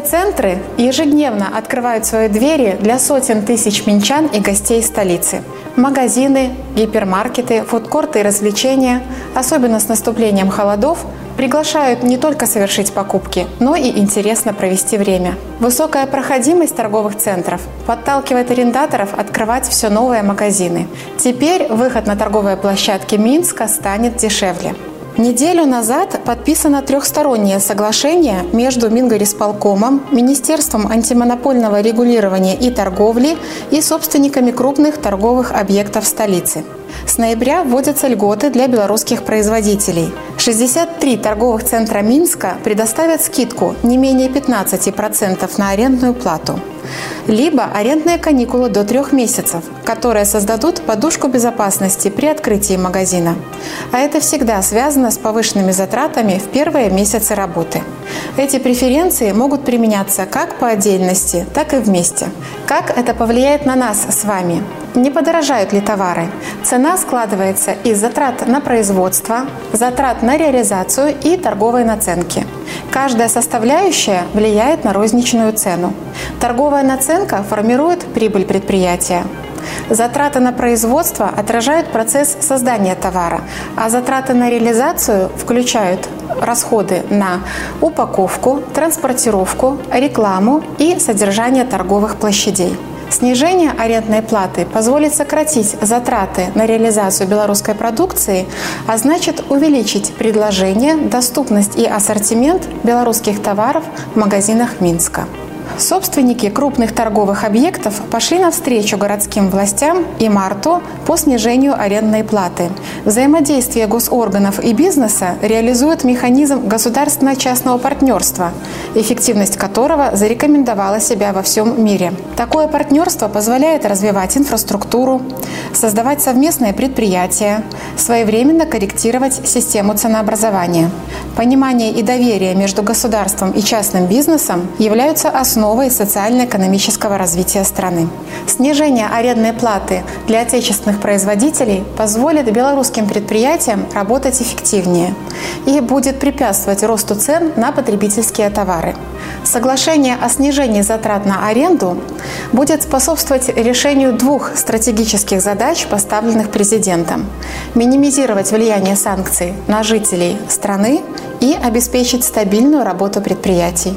Центры ежедневно открывают свои двери для сотен тысяч минчан и гостей столицы. Магазины, гипермаркеты, фудкорты и развлечения, особенно с наступлением холодов, приглашают не только совершить покупки, но и интересно провести время. Высокая проходимость торговых центров подталкивает арендаторов открывать все новые магазины. Теперь выход на торговые площадки Минска станет дешевле. Неделю назад подписано трехстороннее соглашение между Мингорисполкомом, Министерством антимонопольного регулирования и торговли и собственниками крупных торговых объектов столицы. С ноября вводятся льготы для белорусских производителей. 63 торговых центра Минска предоставят скидку не менее 15% на арендную плату либо арендные каникулы до трех месяцев, которые создадут подушку безопасности при открытии магазина. А это всегда связано с повышенными затратами в первые месяцы работы. Эти преференции могут применяться как по отдельности, так и вместе. Как это повлияет на нас с вами? Не подорожают ли товары? Цена складывается из затрат на производство, затрат на реализацию и торговой наценки. Каждая составляющая влияет на розничную цену. Торговая наценка формирует прибыль предприятия. Затраты на производство отражают процесс создания товара, а затраты на реализацию включают расходы на упаковку, транспортировку, рекламу и содержание торговых площадей. Снижение арендной платы позволит сократить затраты на реализацию белорусской продукции, а значит увеличить предложение, доступность и ассортимент белорусских товаров в магазинах Минска. Собственники крупных торговых объектов пошли навстречу городским властям и Марту по снижению арендной платы. Взаимодействие госорганов и бизнеса реализует механизм государственно-частного партнерства, эффективность которого зарекомендовала себя во всем мире. Такое партнерство позволяет развивать инфраструктуру, создавать совместные предприятия, своевременно корректировать систему ценообразования. Понимание и доверие между государством и частным бизнесом являются основой социально-экономического развития страны. Снижение арендной платы для отечественных производителей позволит белорусским предприятиям работать эффективнее и будет препятствовать росту цен на потребительские товары. Соглашение о снижении затрат на аренду будет способствовать решению двух стратегических задач, поставленных президентом – минимизировать влияние санкций на жителей страны и обеспечить стабильную работу предприятий.